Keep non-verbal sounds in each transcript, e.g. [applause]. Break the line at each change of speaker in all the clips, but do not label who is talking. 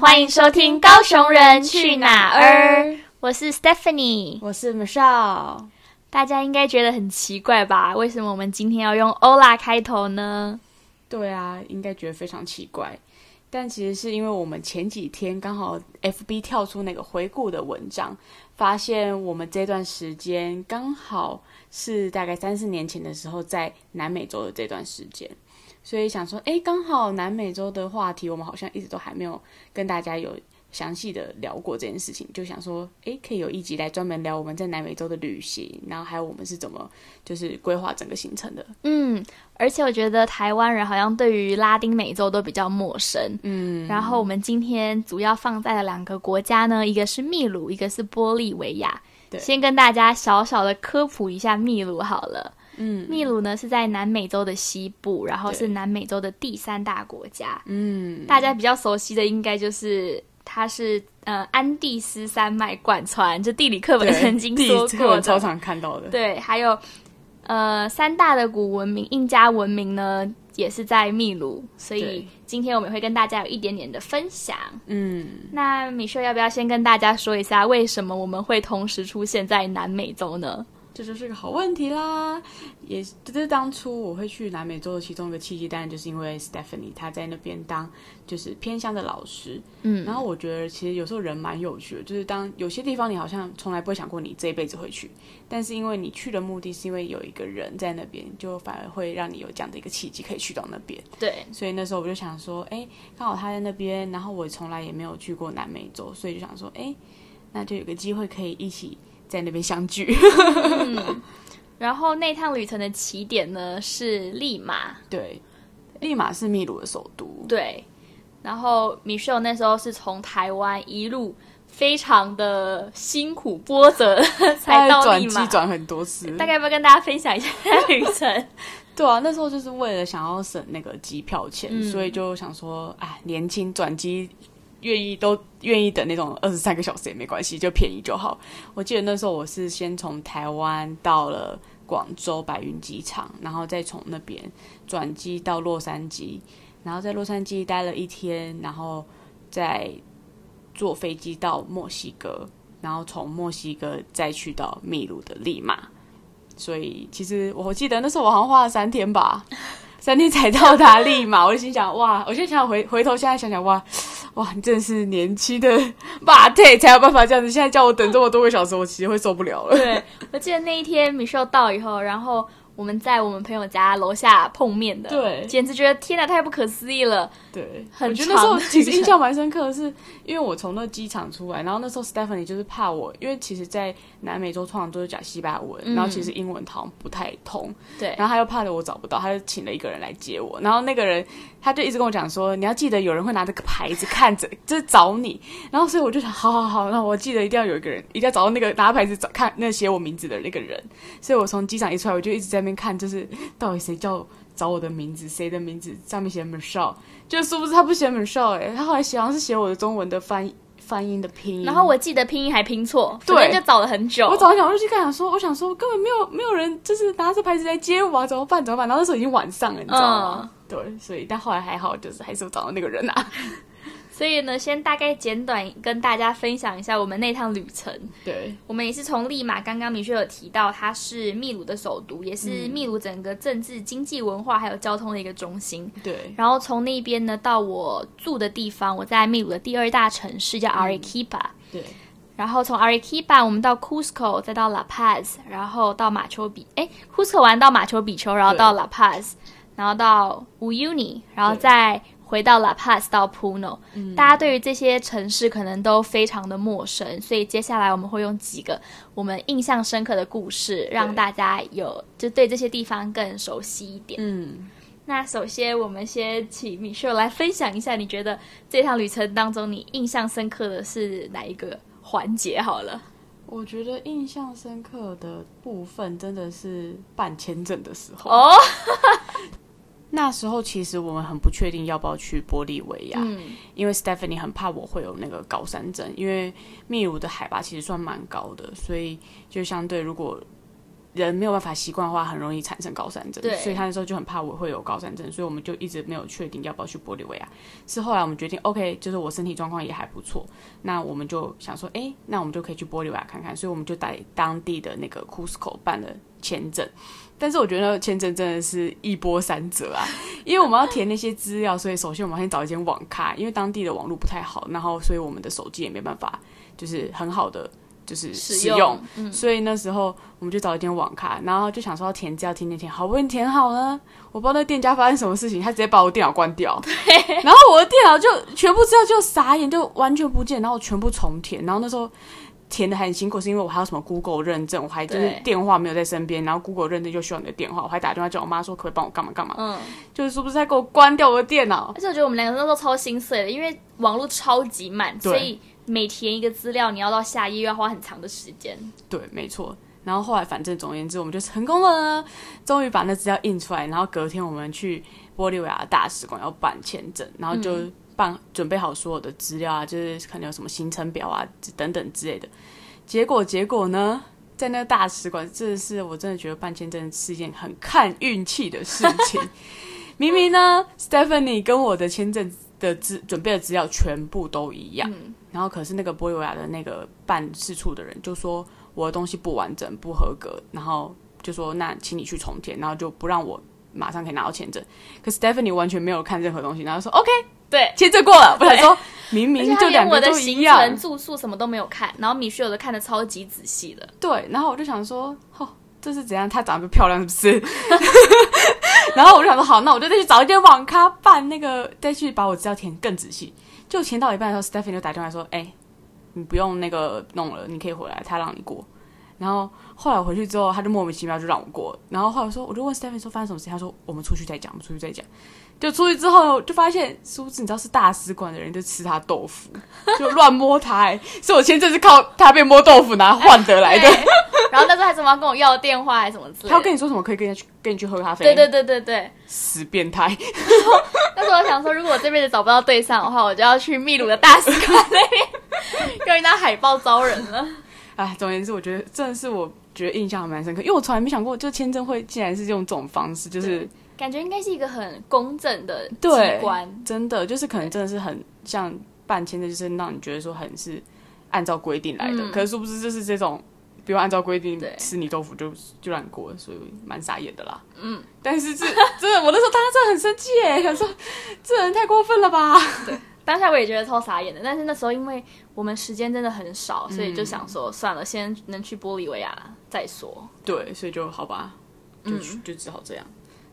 欢迎收听《高雄人去哪儿》，我是 Stephanie，
我是 Michelle。
大家应该觉得很奇怪吧？为什么我们今天要用 Ola 开头呢？
对啊，应该觉得非常奇怪。但其实是因为我们前几天刚好 FB 跳出那个回顾的文章，发现我们这段时间刚好是大概三四年前的时候在南美洲的这段时间。所以想说，哎，刚好南美洲的话题，我们好像一直都还没有跟大家有详细的聊过这件事情，就想说，哎，可以有一集来专门聊我们在南美洲的旅行，然后还有我们是怎么就是规划整个行程的。
嗯，而且我觉得台湾人好像对于拉丁美洲都比较陌生。嗯，然后我们今天主要放在了两个国家呢，一个是秘鲁，一个是玻利维亚。对，先跟大家小小的科普一下秘鲁好了。嗯，秘鲁呢是在南美洲的西部，然后是南美洲的第三大国家。嗯，大家比较熟悉的应该就是它是呃安第斯山脉贯穿，就地理课本曾经说过，
超常看到的。
对，还有呃三大的古文明，印加文明呢也是在秘鲁，所以今天我们会跟大家有一点点的分享。嗯，那米秀要不要先跟大家说一下，为什么我们会同时出现在南美洲呢？
这就是个好问题啦，也就是当初我会去南美洲的其中一个契机，当然就是因为 Stephanie 她在那边当就是偏向的老师，嗯，然后我觉得其实有时候人蛮有趣的，就是当有些地方你好像从来不会想过你这一辈子会去，但是因为你去的目的是因为有一个人在那边，就反而会让你有这样的一个契机可以去到那边，
对，
所以那时候我就想说，哎，刚好他在那边，然后我从来也没有去过南美洲，所以就想说，哎，那就有个机会可以一起。在那边相聚，
然后那趟旅程的起点呢是利马，
对，利马是秘鲁的首都，
对。然后米秀那时候是从台湾一路非常的辛苦波折 [laughs] 才到利马，
转很多次，
大概要不要跟大家分享一下旅程？[laughs]
对啊，那时候就是为了想要省那个机票钱，所以就想说，哎，年轻转机。愿意都愿意等那种二十三个小时也没关系，就便宜就好。我记得那时候我是先从台湾到了广州白云机场，然后再从那边转机到洛杉矶，然后在洛杉矶待了一天，然后再坐飞机到墨西哥，然后从墨西哥再去到秘鲁的利马。所以其实我记得那时候我好像花了三天吧，三天才到达立马。[laughs] 我就心想哇，我现在想想回回头现在想想哇。哇，你真的是年轻的马腿才有办法这样子。现在叫我等这么多个小时，我其实会受不了了。
对，[laughs] 我记得那一天米秀到以后，然后。我们在我们朋友家楼下碰面的，
对，
简直觉得天哪，太不可思议了。
对，
很
觉得那时候其实印象蛮深刻的是，因为我从那机场出来，然后那时候 Stephanie 就是怕我，因为其实，在南美洲通常都是讲西班牙文，然后其实英文好像不太通，
对，
然后他又怕的我找不到，他就请了一个人来接我，然后那个人他就一直跟我讲说，你要记得有人会拿这个牌子看着，就是找你，然后所以我就想，好好好，那我记得一定要有一个人，一定要找到那个拿牌子找看那写我名字的那个人，所以我从机场一出来，我就一直在那边看，就是。到底谁叫找我的名字？谁的名字上面写 Michelle？就是不是他不写 Michelle？哎，他后来写好像是写我的中文的翻翻音的拼音。
然后我记得拼音还拼错，对，就找了很久。
我找一找，我就去看，想说，我想说，根本没有没有人就是拿着牌子来接我啊，怎么办？怎么办？然后那时候已经晚上了，你知道吗？对，所以但后来还好，就是还是找到那个人啊。[laughs]
所以呢，先大概简短跟大家分享一下我们那趟旅程。
对，
我们也是从利马，刚刚米雪有提到，它是秘鲁的首都，也是秘鲁整个政治、经济、文化还有交通的一个中心。
对，
然后从那边呢到我住的地方，我在秘鲁的第二大城市叫 Arequipa。
对，
然后从 Arequipa 我们到 Cusco，再到 La Paz，然后到马丘比，哎，Cusco 完到马丘比丘，然后到 La Paz，然后到 Uyuni，然后再。回到 La Paz 到 Puno，大家对于这些城市可能都非常的陌生，所以接下来我们会用几个我们印象深刻的故事，让大家有就对这些地方更熟悉一点。嗯，那首先我们先请米秀来分享一下，你觉得这趟旅程当中你印象深刻的是哪一个环节？好了，
我觉得印象深刻的部分真的是办签证的时候哦。那时候其实我们很不确定要不要去玻利维亚，因为 Stephanie 很怕我会有那个高山症，因为秘鲁的海拔其实算蛮高的，所以就相对如果人没有办法习惯的话，很容易产生高山症。
对
所以他那时候就很怕我会有高山症，所以我们就一直没有确定要不要去玻利维亚。是后来我们决定，OK，就是我身体状况也还不错，那我们就想说，哎、那我们就可以去玻利维亚看看。所以我们就在当地的那个 Cusco 办了签证。但是我觉得签证真的是一波三折啊，[laughs] 因为我们要填那些资料，所以首先我们要先找一间网咖，因为当地的网络不太好，然后所以我们的手机也没办法就是很好的就是
使
使用，
嗯，
所以那时候我们就找一间网咖，然后就想说要填资料，填填填，好不容易填好了，我不知道那店家发生什么事情，他直接把我电脑关掉，[laughs] 然后我的电脑就全部资料就傻眼，就完全不见，然后我全部重填，然后那时候。填的很辛苦，是因为我还有什么 Google 认证，我还就是电话没有在身边，然后 Google 认证就需要你的电话，我还打电话叫我妈说可不可以帮我干嘛干嘛，
嗯，
就是是不是在给我关掉我的电脑？
而且我觉得我们两个那时候超心碎的，因为网络超级慢，所以每填一个资料，你要到下一页要花很长的时间。
对，没错。然后后来反正总而言之，我们就成功了，终于把那资料印出来。然后隔天我们去玻利维亚大使馆要办签证，然后就办、准备好所有的资料啊，就是可能有什么行程表啊等等之类的。结果结果呢，在那个大使馆，这是我真的觉得办签证是一件很看运气的事情。[laughs] 明明呢，Stephanie 跟我的签证的资准备的资料全部都一样，
嗯，
然后可是那个玻利维亚的那个办事处的人就说我的东西不完整、不合格，然后就说那请你去重填，然后就不让我马上可以拿到签证。可 Stephanie 完全没有看任何东西，然后说 OK
对。
签证过了。我想说明明就两个
连我的行
都一样
程、，住宿什么都没有看，然后米雪有的看的超级仔细的。
对，然后我就想说哦。这是怎样？她长得漂亮是不是？[laughs] 然后我就想说，好，那我就再去找一间网咖办那个，再去把我资料填更仔细。就填到一半的时候，Stephanie 就打电话说：“哎、你不用那个弄了，你可以回来，他让你过。”然后后来我回去之后，他就莫名其妙就让我过。然后后来说，我就问 Stephanie 说发生什么事，他说我们出去再讲，我们出去再讲。就出去之后，就发现殊不知你知道是大使馆的人就吃他豆腐，就乱摸他、欸，所以我签证是靠他被摸豆腐拿换得来的。
然后那时候还怎么要跟我要电话还是什么之类的。
他要跟你说什么可以跟你去跟你去喝咖啡？
对对对对对。
死变态。[laughs]
那时候我想说，如果我这辈子找不到对象的话，我就要去秘鲁的大使馆那边，用一张海报招人了。[laughs]
哎，总而言之，我觉得真的是我觉得印象还蛮深刻，因为我从来没想过，就签证会竟然是用这种方式，就是
感觉应该是一个很公正的机
对
关。
真的就是可能真的是很像办签证，就是让你觉得说很是按照规定来的，
嗯
可是殊不知就是这种。不用按照规定吃你豆腐就就让你过，所以蛮傻眼的啦。
嗯，
但是这真的，我那时候当时真的很生气耶，想说这人太过分了吧？[laughs]
对当下我也觉得超傻眼的，但是那时候因为我们时间真的很少，所以就想说算了，先能去玻利维亚再说。
对，所以就好吧，就、
嗯
就只好这样。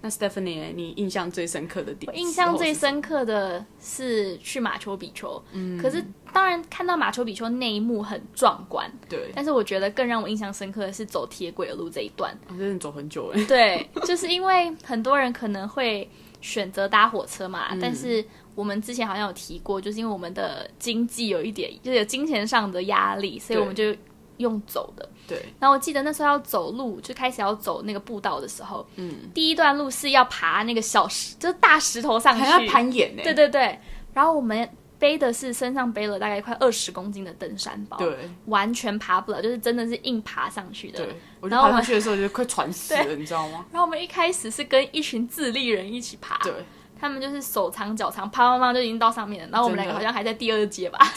那 Stephanie，你印象最深刻的点？
我印象最深刻的是去马丘比丘，嗯，可是当然看到马丘比丘那一幕很壮观，
对，
但是我觉得更让我印象深刻的是走铁轨的路这一段。
我真的走很久哎。
对，就是因为很多人可能会选择搭火车嘛，
嗯
但是我们之前好像有提过，就是因为我们的经济有一点，就是有金钱上的压力，所以我们就用走的。
对，
然后我记得那时候要走路，就开始要走那个步道的时候，嗯，第一段路是要爬那个小石，就是大石头上去，
还要攀岩呢。
对对对，然后我们背的是身上背了大概快二十公斤的登山包，
对。
完全爬不了，就是真的是硬爬上去的。
对，我就
然后我们
爬上去的时候就快喘死了，[laughs] 你知道吗？
然后我们一开始是跟一群自立人一起爬，
对，
他们就是手长脚长，啪啪啪就已经到上面了，然后我们两个好像还在第二阶吧。[laughs]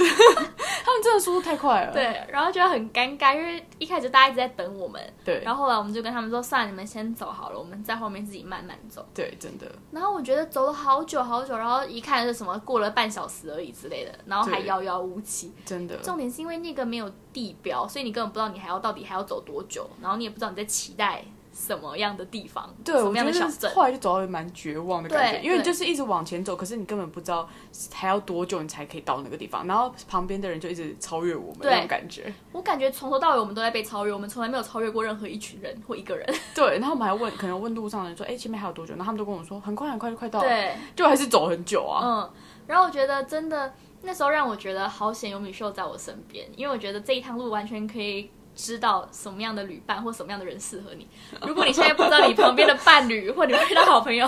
他们真的速度太快了。
对，然后觉得很尴尬，因为一开始大家一直在等我们，
对
然后后来我们就跟他们说，算了，你们先走好了，我们在后面自己慢慢走。
对，真的
然后我觉得走了好久好久，然后一看是什么过了半小时而已之类的，然后还
对
遥遥无期。
真的
重点是因为那个没有地标，所以你根本不知道你还要到底还要走多久，然后你也不知道你在期待什么样的地方，
对，
什么
我觉得
样的小镇。
后来就走到蛮绝望的感觉，因为就是一直往前走，可是你根本不知道还要多久你才可以到那个地方，然后旁边的人就一直超越我们那种感觉。
我感觉从头到尾我们都在被超越，我们从来没有超越过任何一群人或一个人。
对，然后我们还问，可能问路上的人说，哎、前面还有多久？然后他们都跟我说，很快很快就快到了，
对，
就还是走很久啊。
嗯，然后我觉得真的那时候让我觉得好险有米秀在我身边，因为我觉得这一趟路完全可以知道什么样的旅伴或什么样的人适合你。如果你现在不知道你旁边的伴侣或你遇到好朋友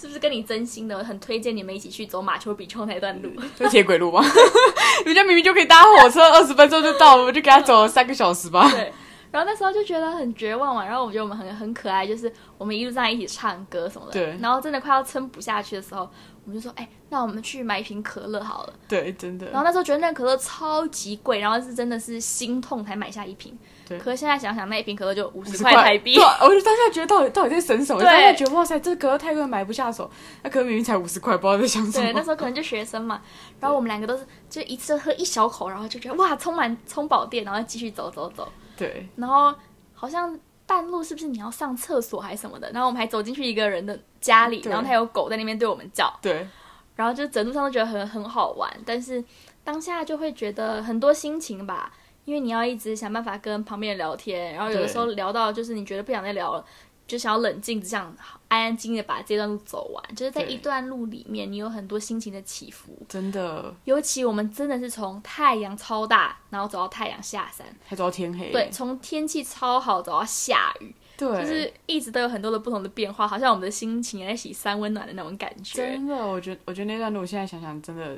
是不是跟你真心的，很推荐你们一起去走马丘比丘那段路。
就铁轨路吗？[laughs] 人家明明就可以搭火车，二十分钟就到了，我们就给他走了三个小时吧。
对。然后那时候就觉得很绝望嘛，然后我觉得我们很很可爱，就是我们一路上一起唱歌什么的。
对
然后真的快要撑不下去的时候，我们就说，哎、那我们去买一瓶可乐好了。
对，真的
然。后那时候觉得那个可乐超级贵，然后是真的是心痛才买下一瓶。
对
可是现在想想，那一瓶可乐就五十
50
块台币
对。啊，我就当下觉得到底到底在省什么？
对
当下觉得哇塞，这可乐太贵，买不下手。那可乐明明才五十块，不知道在想什么。
对，那时候可能就学生嘛，然后我们两个都是就一次喝一小口，然后就觉得哇，充满充饱电，然后继续走走走，
对。
然后好像半路是不是你要上厕所还是什么的，然后我们还走进去一个人的家里，然后他有狗在那边对我们叫，
对。
然后就整路上都觉得很很好玩，但是当下就会觉得很多心情吧，因为你要一直想办法跟旁边人聊天，然后有的时候聊到就是你觉得不想再聊了，就想要冷静，只想安安静静的把这段路走完。就是在一段路里面，你有很多心情的起伏，
真的
尤其我们真的是从太阳超大，然后走到太阳下山，
还走到天黑。
对，从天气超好走到下雨，
对，
就是一直都有很多的不同的变化，好像我们的心情也在洗三温暖的那种感觉。
真的，我觉得我觉得那段路现在想想真的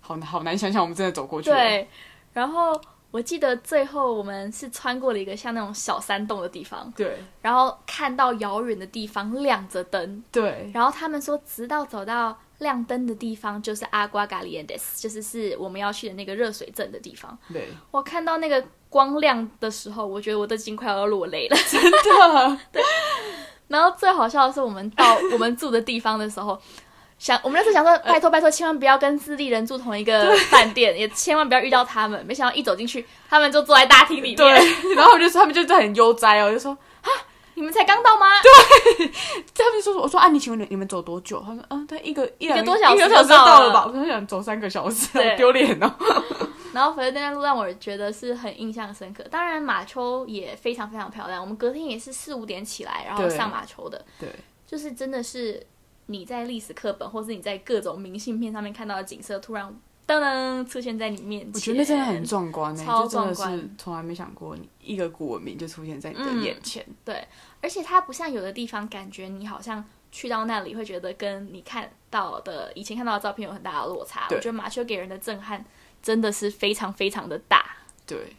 好好难想象，我们真的走过去。，
对，然后我记得最后我们是穿过了一个像那种小山洞的地方，
对。
然后看到遥远的地方亮着灯，
对。
然后他们说直到走到亮灯的地方就是阿瓜嘎里安德斯，就是是我们要去的那个热水镇的地方。
对，
我看到那个光亮的时候，我觉得我都已经快要落泪了。
真的，[laughs]
然后最好笑的是，我们到我们住的地方的时候，想我们那时候想说，拜托拜托，千万不要跟自立人住同一个饭店，也千万不要遇到他们。没想到一走进去，他们就坐在大厅里面。
对，然后我就说他们就在很悠哉哦，就说啊
你们才刚到吗？
对 [laughs] 他们就说我说啊，你请问你们走多久？他说嗯，对，一个一
个多小时
一个小时
就到了
吧？我说想走三个小时，丢脸哦。[laughs]
然后反正那段路让我觉得是很印象深刻。当然马丘也非常非常漂亮，我们隔天也是四五点起来，然后上马丘的，
对
就是真的是你在历史课本或是你在各种明信片上面看到的景色，突然噔噔出现在你面前。
我觉得那真的很壮观呢、
超壮观
是从来没想过，你一个古文明就出现在你的
嗯
眼前。
对，而且它不像有的地方，感觉你好像去到那里会觉得跟你看到的以前看到的照片有很大的落差。我
对
觉得马丘给人的震撼真的是非常非常的大。
对，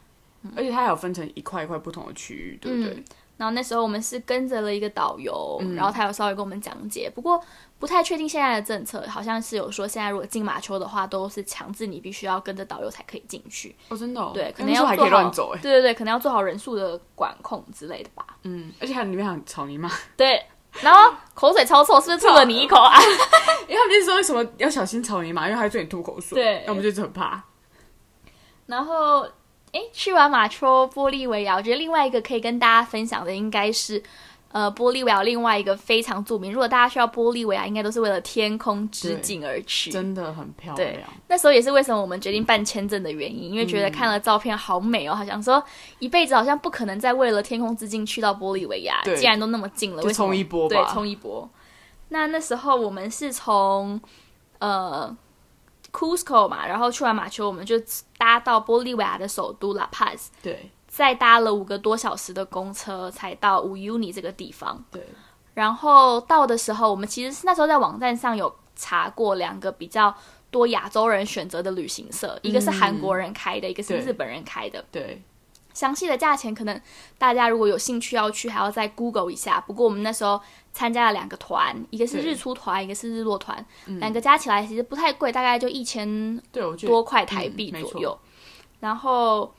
而且它还有分成一块一块不同的区域，对不对？
嗯然后那时候我们是跟着了一个导游，
嗯
然后他有稍微跟我们讲解，不过不太确定现在的政策，好像是有说现在如果进马丘的话，都是强制你必须要跟着导游才可以进去。
哦，真的、哦，
对，可能要做好
可以乱走哎。
对对对，可能要做好人数的管控之类的吧。
嗯，而且还里面还有草泥马，
对，然后口水超臭，是不是吐了你一口啊？[laughs]
因为他们就说什么要小心草泥马，因为它会对你吐口水。
对
那我们就是很怕。
然后，哎，去完马丘、玻利维亚，我觉得另外一个可以跟大家分享的应该是，呃，玻利维亚另外一个非常著名。如果大家去到玻利维亚，应该都是为了天空之境而去。
真的很漂
对
亮。
那时候也是为什么我们决定办签证的原因，因为觉得看了照片好美哦，好想说一辈子好像不可能再为了天空之境去到玻利维亚，既然都那么近了，
就
为什么
冲一波吧
对，冲一波。那那时候我们是从呃 Cusco 嘛，然后去完马丘，我们就搭到玻利维亚的首都 La Paz，
对。
再搭了五个多小时的公车才到乌尤尼这个地方。
对。
然后到的时候，我们其实是那时候在网站上有查过两个比较多亚洲人选择的旅行社，一个是韩国人开的，一个是日本人开的。
对
详细的价钱可能大家如果有兴趣要去，还要再 Google 一下。不过我们那时候参加了两个团，一个是日出团，一个是日落团，两个加起来其实不太贵，大概就一千多块台币左右。然后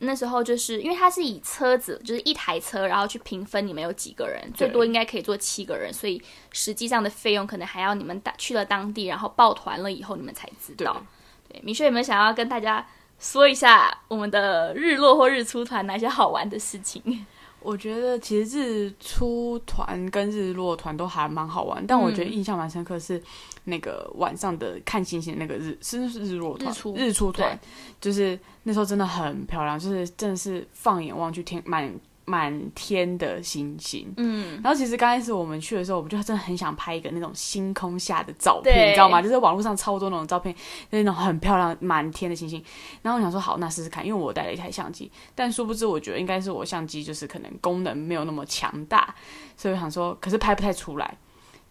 那时候就是因为它是以车子，就是一台车，然后去平分你们有几个人，最多应该可以坐七个人，所以实际上的费用可能还要你们打去了当地，然后报团了以后你们才知道。对，米雪有没有想要跟大家说一下我们的日落或日出团哪些好玩的事情？
我觉得其实日出团跟日落团都还蛮好玩，但我
嗯
觉得印象蛮深刻是那个晚上的看星星那个日，是是日落团，
日出。
日出团，就是那时候真的很漂亮，就是真的是放眼望去天满满天的星星。
嗯，
然后其实刚开始我们去的时候，我们就真的很想拍一个那种星空下的照片，你知道吗？就是网络上超多那种照片，那种很漂亮满天的星星。然后我想说好，那试试看，因为我带了一台相机，但殊不知我觉得应该是我相机就是可能功能没有那么强大，所以我想说，可是拍不太出来。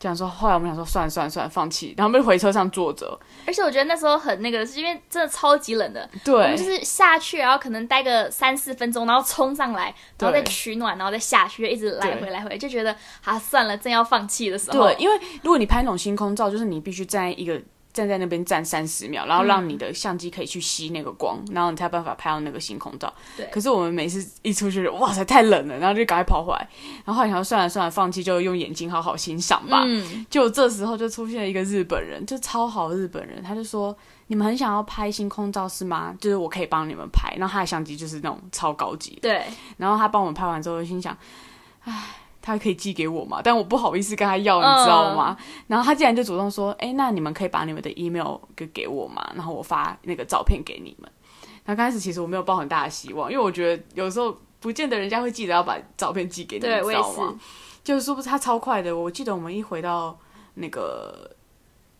这样说，后来我们想说，算了算了算了，放弃。然后我们就回车上坐着。
而且我觉得那时候很那个，是因为真的超级冷的。
对，
我们就是下去，然后可能待个三四分钟，然后冲上来，然后再取暖，然后再下去，一直来回来回，就觉得啊，算了，正要放弃的时候。
对，因为如果你拍那种星空照，就是你必须在一个。站在那边站三十秒，然后让你的相机可以去吸那个光，然后你才有办法拍到那个星空照。
对。
可是我们每次一出去，哇塞，太冷了，然后就赶快跑回来。然后后来想算了算了，放弃，就用眼睛好好欣赏吧。嗯。就这时候就出现了一个日本人，就超好日本人，他就说：“你们很想要拍星空照是吗？就是我可以帮你们拍。”然后他的相机就是那种超高级。
对。
然后他帮我们拍完之后，心想：“唉。”他可以寄给我嘛？但我不好意思跟他要，你知道吗？然后他竟然就主动说：“哎，那你们可以把你们的 email 给给我嘛？然后我发那个照片给你们。”那刚开始其实我没有抱很大的希望，因为我觉得有时候不见得人家会记得要把照片寄给你，你知道吗？就是说不是他超快的，我记得我们一回到那个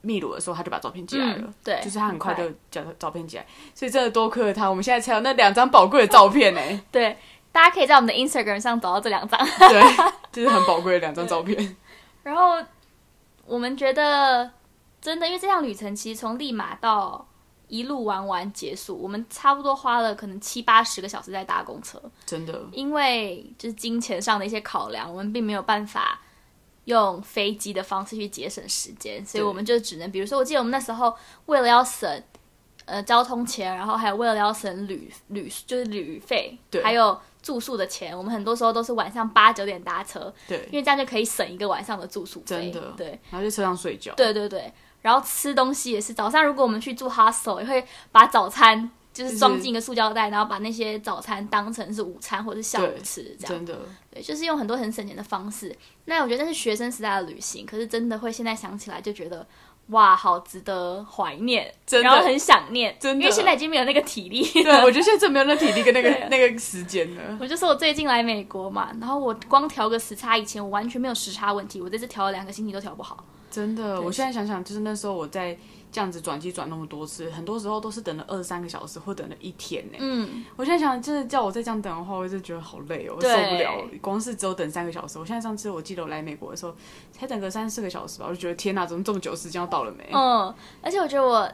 秘鲁的时候，他就把照片寄来了。
对，
就是他很快就叫照片寄来，所以真的多亏了他，我们现在才有那两张宝贵的照片呢。[laughs]
对。大家可以在我们的 Instagram 上找到这两张，
对，这是很宝贵的两张照片。
然后我们觉得真的，因为这趟旅程其实从利马到一路玩完结束，我们差不多花了可能七八十个小时在搭公车。
真的，
因为就是金钱上的一些考量，我们并没有办法用飞机的方式去节省时间，所以我们就只能，比如说，我记得我们那时候为了要省呃交通钱，然后还有为了要省旅旅就是旅费，
对，
还有。住宿的钱，我们很多时候都是晚上八九点搭车，
对，
因为这样就可以省一个晚上的住宿
费，真的，
对。
然后在车上睡觉，
对对对。然后吃东西也是，早上如果我们去住 hostel，也会把早餐就是装进一个塑胶袋，然后把那些早餐当成是午餐或者是下午吃，这样，
真的，
对，就是用很多很省钱的方式。那我觉得那是学生时代的旅行，可是真的会现在想起来就觉得。哇，好值得怀念，然后很想念，
真
的，因为现在已经没有那个体力。
对，我觉得现在真没有那体力跟那个 [laughs] 那个时间了。
我就说我最近来美国嘛，然后我光调个时差，以前我完全没有时差问题，我这次调了两个星期都调不好。
真的，我现在想想，就是那时候我在。这样子转机转那么多次，很多时候都是等了二十三个小时，或等了一天呢。嗯，我现在想，真的叫我再这样等的话，我就觉得好累哦，我受不了。光是只有等三个小时，我现在上次我记得我来美国的时候，才等个三四个小时吧，我就觉得天哪，怎么这么久时间要到了没？
嗯，而且我觉得我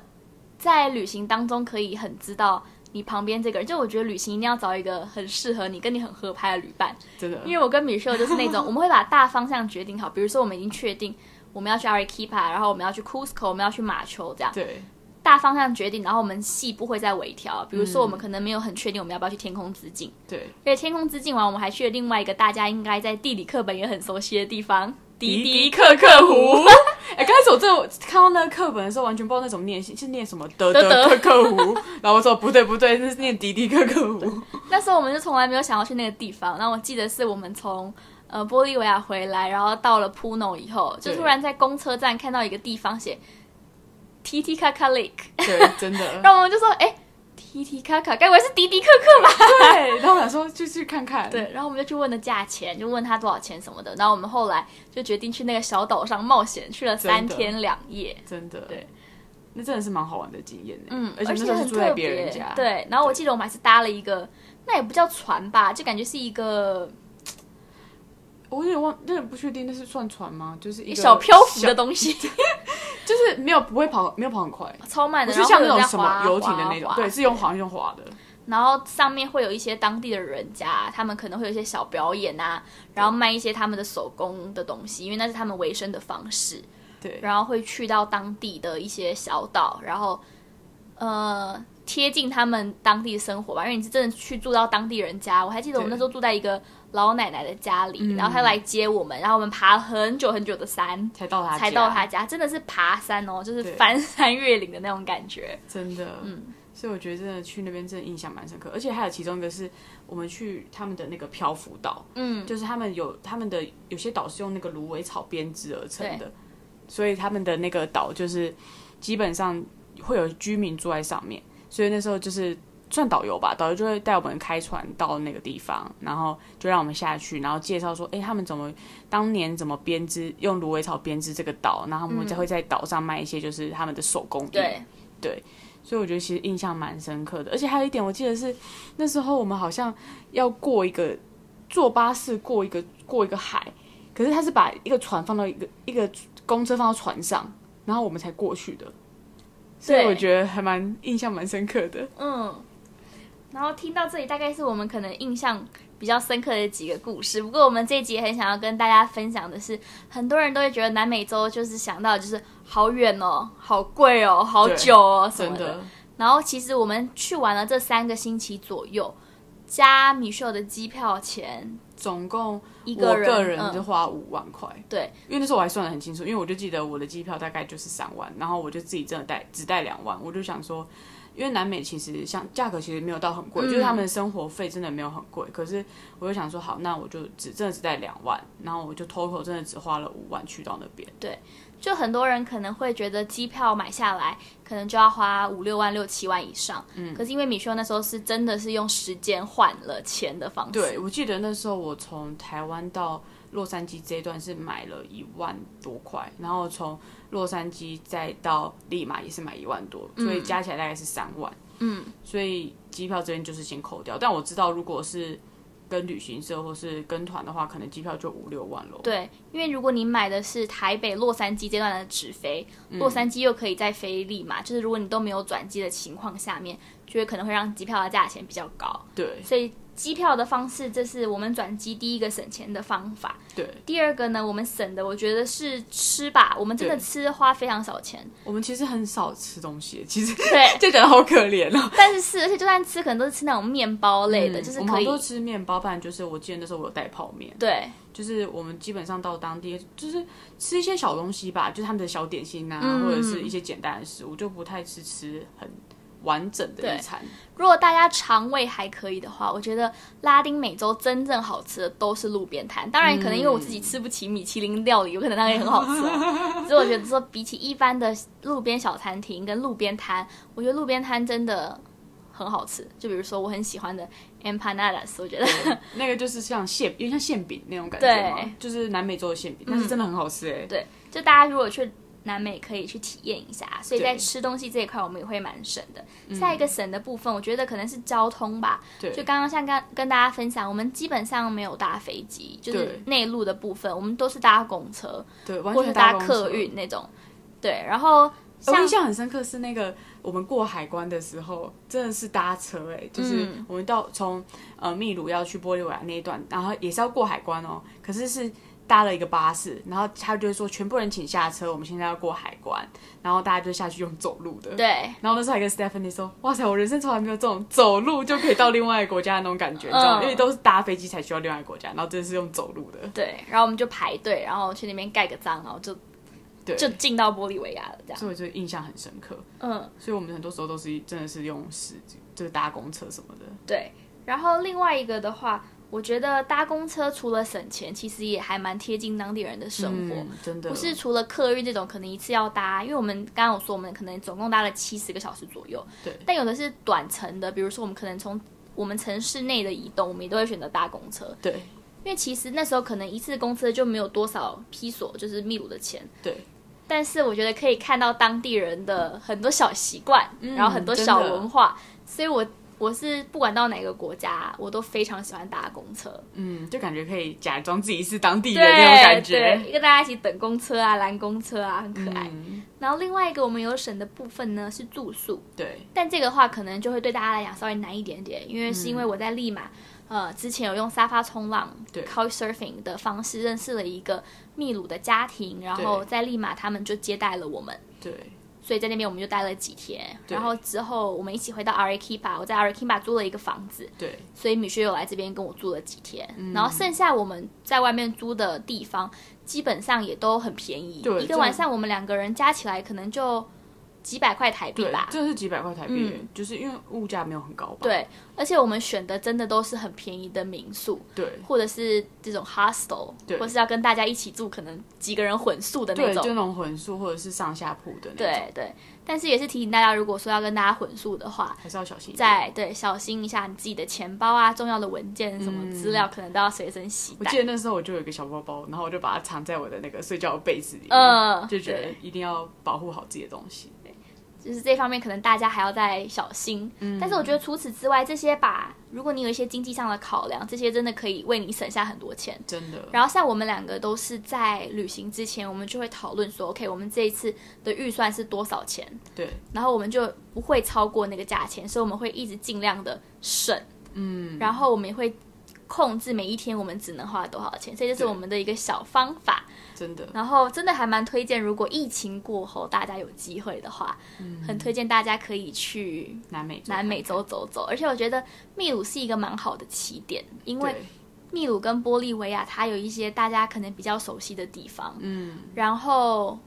在旅行当中可以很知道你旁边这个人，就我觉得旅行一定要找一个很适合你、跟你很合拍的旅伴。
真的，
因为我跟米秀就是那种，我们会把大方向决定好，比如说我们已经确定。我们要去 Arequipa，然后我们要去 Cusco，我们要去马丘，这样
对
大方向决定，然后我们细部会再微调。比如说，我们可能没有很确定我们要不要去天空之境，
对，
因为天空之境完，我们还去了另外一个大家应该在地理课本也很熟悉的地方——
迪迪克克湖。[laughs] 哎，刚开始我这看到那个课本的时候，完全不知道那怎么念，是念什么德德克克湖，然后我说不对不对，那是念迪迪克克湖。
那时候我们就从来没有想要去那个地方，然后我记得是我们从。呃，玻利维亚回来，然后到了 Puno 以后，就突然在公车站看到一个地方写 Titicaca Lake，
对，真的，[laughs]
然后我们就说，哎，Titicaca，该不会是迪迪克克吧？
对，然后想说就去看看，
对，然后我们就去问了价钱，就问他多少钱什么的，然后我们后来就决定去那个小岛上冒险，去了三天两夜，
真的，
对，
那真的是蛮好玩的经验
嗯，
而且
那
是住在别人家，
对，然后我记得我们还是搭了一个，那也不叫船吧，就感觉是一个。
我有点忘，有点不确定，那是算船吗？就是一个
小漂浮的东西，[laughs]
就是没有不会跑，没有跑很快，[laughs]
超慢的，
就像那种什么游艇的那种，对，是用好像用滑的。
然后上面会有一些当地的人家，他们可能会有一些小表演啊，然后卖一些他们的手工的东西，因为那是他们维生的方式。
对，
然后会去到当地的一些小岛，然后呃贴近他们当地的生活吧，因为你是真的去住到当地人家。我还记得我们那时候住在一个。老奶奶的家里，然后她来接我们，然后我们爬了很久很久的山
才到她
才到他家，真的是爬山哦，就是翻山越岭的那种感觉，
真的，嗯，所以我觉得真的去那边真的印象蛮深刻，而且还有其中一个是我们去他们的那个漂浮岛，嗯，就是他们有他们的有些岛是用那个芦苇草编织而成的，所以他们的那个岛就是基本上会有居民住在上面，所以那时候就是。算导游吧，导游就会带我们开船到那个地方，然后就让我们下去，然后介绍说，哎，他们怎么当年怎么编织，用芦苇草编织这个岛，然后我们再会在岛上卖一些就是他们的手工艺。
对
对，所以我觉得其实印象蛮深刻的。而且还有一点，我记得是那时候我们好像要过一个坐巴士过一个过一个海，可是他是把一个船放到一个一个公车放到船上，然后我们才过去的，所以我觉得还蛮印象蛮深刻的。
嗯，然后听到这里，大概是我们可能印象比较深刻的几个故事。不过我们这一集很想要跟大家分享的是，很多人都会觉得南美洲就是想到就是好远哦、好贵哦、好久哦什么的。
真的，
然后其实我们去玩了这三个星期左右，加米秀的机票钱，
总共
一
我
个人
就
嗯、
花五万块。
对
因为那时候我还算得很清楚，因为我就记得我的机票大概就是三万，然后我就自己真的带只带两万，我就想说，因为南美其实像价格其实没有到很贵，
嗯。
就是他们的生活费真的没有很贵，可是我就想说，好，那我就只真的只带两万，然后我就 total 真的只花了五万去到那边，对
就很多人可能会觉得机票买下来可能就要花五六万、六七万以上，嗯，可是因为米修那时候是真的是用时间换了钱的方式，
对，我记得那时候我从台湾到洛杉矶这一段是买了一万多块，然后从洛杉矶再到利马也是买一万多，所以加起来大概是三万。
嗯，
所以机票这边就是先扣掉。但我知道，如果是跟旅行社或是跟团的话，可能机票就五六万喽。
对，因为如果你买的是台北洛杉矶这段的直飞，
嗯
洛杉矶又可以再飞利马，就是如果你都没有转机的情况下面，就会可能会让机票的价钱比较高。
对
所以机票的方式，这是我们转机第一个省钱的方法。
对，
第二个呢，我们省的我觉得是吃吧，我们真的吃花非常少钱。
我们其实很少吃东西，其实
对，
就觉得好可怜哦。
但是是，而且就算吃，可能都是吃那种面包类的，就是可以
多吃面包，不然就是我记得那时候我有带泡面，
对
就是我们基本上到当地就是吃一些小东西吧，就是他们的小点心啊，
嗯
或者是一些简单的食物，就不太吃吃很完整的
对
一餐。
如果大家肠胃还可以的话，我觉得拉丁美洲真正好吃的都是路边摊。当然，可能因为我自己吃不起米其林料理，有可能那个也很好吃、哦。[laughs] 所以我觉得说，比起一般的路边小餐厅跟路边摊，我觉得路边摊真的很好吃。就比如说我很喜欢的 empanadas，我觉得 [laughs]
那个就是像馅，有点像馅饼那种感觉嘛
对，
就是南美洲的馅饼，但是真的很好吃哎。
对，就大家如果去南美可以去体验一下。所以在吃东西这一块，我们也会蛮省的。下一个省的部分，我觉得可能是交通吧。
对，
就刚刚像跟跟大家分享，我们基本上没有搭飞机，就是
对
内陆的部分，我们都是搭公车
对，完
或是
全
搭客运那种。对，然后
我印象很深刻是那个我们过海关的时候，真的是搭车哎、就是
嗯
我们到从呃秘鲁要去玻利维亚那一段，然后也是要过海关哦，可是是搭了一个巴士，然后他就会说全部人请下车，我们现在要过海关，然后大家就下去用走路的。
对
然后那时候还跟 Stephanie 说：“哇塞，我人生从来没有这种走路就可以到另外一个国家的那种感觉，你知道吗？
嗯
因为都是搭飞机才去到另外一个国家，然后这是用走路的。
对，然后我们就排队，然后去那边盖个章，然后就
对，
就进到玻利维亚了，这样。
所以我就印象很深刻。
嗯，
所以我们很多时候都是真的是用时就是搭公车什么的。
对。然后另外一个的话，我觉得搭公车除了省钱，其实也还蛮贴近当地人的生活。
嗯、真的。
不是除了客运这种可能一次要搭，因为我们刚刚有说我们可能总共搭了七十个小时左右，
对。
但有的是短程的，比如说我们可能从我们城市内的移动，我们也都会选择搭公车，
对。
因为其实那时候可能一次公车就没有多少披索，就是秘鲁的钱，
对，
但是我觉得可以看到当地人的很多小习惯，然后很多小文化，所以我我是不管到哪个国家，我都非常喜欢搭公车。
嗯，就感觉可以假装自己是当地人那种感觉。
对，跟大家一起等公车啊，拦公车啊，很可爱。
嗯，
然后另外一个我们有省的部分呢是住宿，
对
但这个话可能就会对大家来讲稍微难一点点，因为是因为我在利马，呃，之前有用沙发冲浪
对
（couch surfing） 的方式认识了一个秘鲁的家庭，然后在利马他们就接待了我们。
对
所以在那边我们就待了几天，然后之后我们一起回到 Arequipa，我在 Arequipa 租了一个房子，
对。
所以米雪有来这边跟我住了几天，
嗯。
然后剩下我们在外面租的地方基本上也都很便宜，
对
一个晚上我们两个人加起来可能就几百块台币
对
吧，。
这是几百块台币，
嗯
就是因为物价没有很高吧？
对，而且我们选的真的都是很便宜的民宿，
对
或者是这种 hostel，
对
或是要跟大家一起住，可能几个人混宿的那
对，
种
就。那种混宿或者是上下铺的那种，
对对，但是也是提醒大家，如果说要跟大家混宿的话，
还是要小心一点。
在对小心一下你自己的钱包啊，重要的文件什么资料，可能都要随身携带
我记。得那时候我就有一个小包包，然后我就把它藏在我的那个睡觉的被子里面，
嗯
就觉得一定要保护好自己的东西。
就是这方面可能大家还要再小心。嗯，但是我觉得除此之外，这些把如果你有一些经济上的考量，这些真的可以为你省下很多钱。
真的。
然后像我们两个都是在旅行之前，我们就会讨论说，OK，我们这一次的预算是多少钱？
对。
然后我们就不会超过那个价钱，所以我们会一直尽量的省。嗯。然后我们也会控制每一天我们只能花多少钱，所以这是我们的一个小方法。
真的，
然后真的还蛮推荐，如果疫情过后大家有机会的话，嗯，很推荐大家可以去
南美
南美洲走走。而且我觉得秘鲁是一个蛮好的起点，因为秘鲁跟玻利维亚它有一些大家可能比较熟悉的地方，嗯，然后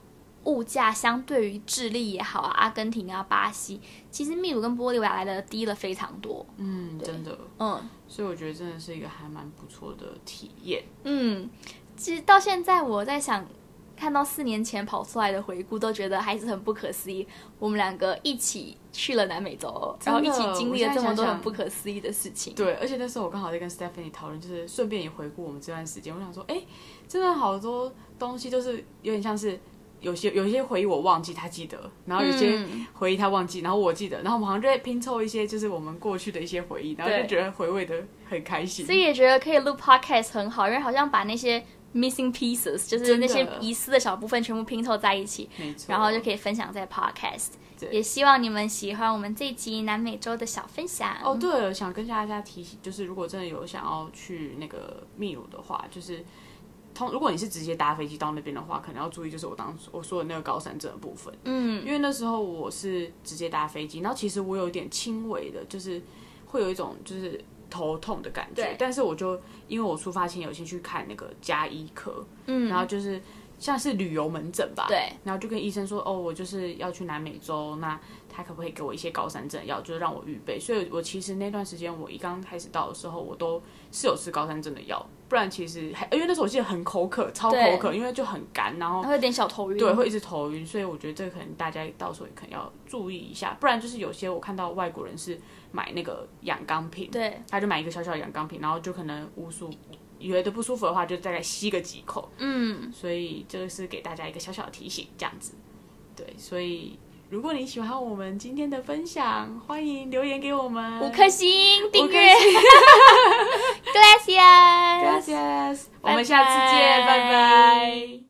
物价相对于智利也好啊，阿根廷啊，巴西，其实秘鲁跟玻利维亚来的低了非常多，
嗯，真的，嗯，所以我觉得真的是一个还蛮不错的体验，
嗯。其实到现在，我在想，看到四年前跑出来的回顾，都觉得还是很不可思议。我们两个一起去了南美洲，然后一起经历了这么多很不可思议的事情。
对，而且那时候我刚好在跟 Stephanie 讨论，就是顺便也回顾我们这段时间。我想说，哎，真的好多东西都是有点像是。有些有一些回忆我忘记，他记得；然后有些回忆他忘记，然后我记得。然后我们好像就在拼凑一些，就是我们过去的一些回忆，然后就觉得回味的很开心。
所以也觉得可以录 podcast 很好，因为好像把那些 missing pieces，就是那些遗失的小部分全部拼凑在一起，然后就可以分享在 podcast。也希望你们喜欢我们这集南美洲的小分享。
哦，对了，想跟大家提醒，就是如果真的有想要去那个秘鲁的话，就是。通，如果你是直接搭飞机到那边的话，可能要注意，就是我当时我说的那个高山症的部分。嗯，因为那时候我是直接搭飞机，然后其实我有一点轻微的，就是会有一种就是头痛的感觉。但是我就因为我出发前有先去看那个加医科，嗯，然后就是像是旅游门诊吧。
对。
然后就跟医生说，哦，我就是要去南美洲，那他可不可以给我一些高山症药，就是让我预备。所以我其实那段时间我一刚开始到的时候，我都是有吃高山症的药。不然其实还，因为那时候我记得很口渴，超口渴，因为就很干，然后
会有点小头晕，
对，会一直头晕，所以我觉得这个可能大家到时候也可能要注意一下。不然就是有些我看到外国人是买那个氧钢瓶，
对，
他就买一个小小的氧钢瓶，然后就可能无数觉得不舒服的话，就大概吸个几口，嗯，所以这个是给大家一个小小的提醒，这样子，对，所以。如果你喜欢我们今天的分享，欢迎留言给我们
五颗星订阅。[laughs] Gracias，Gracias，
我们下次见，拜拜。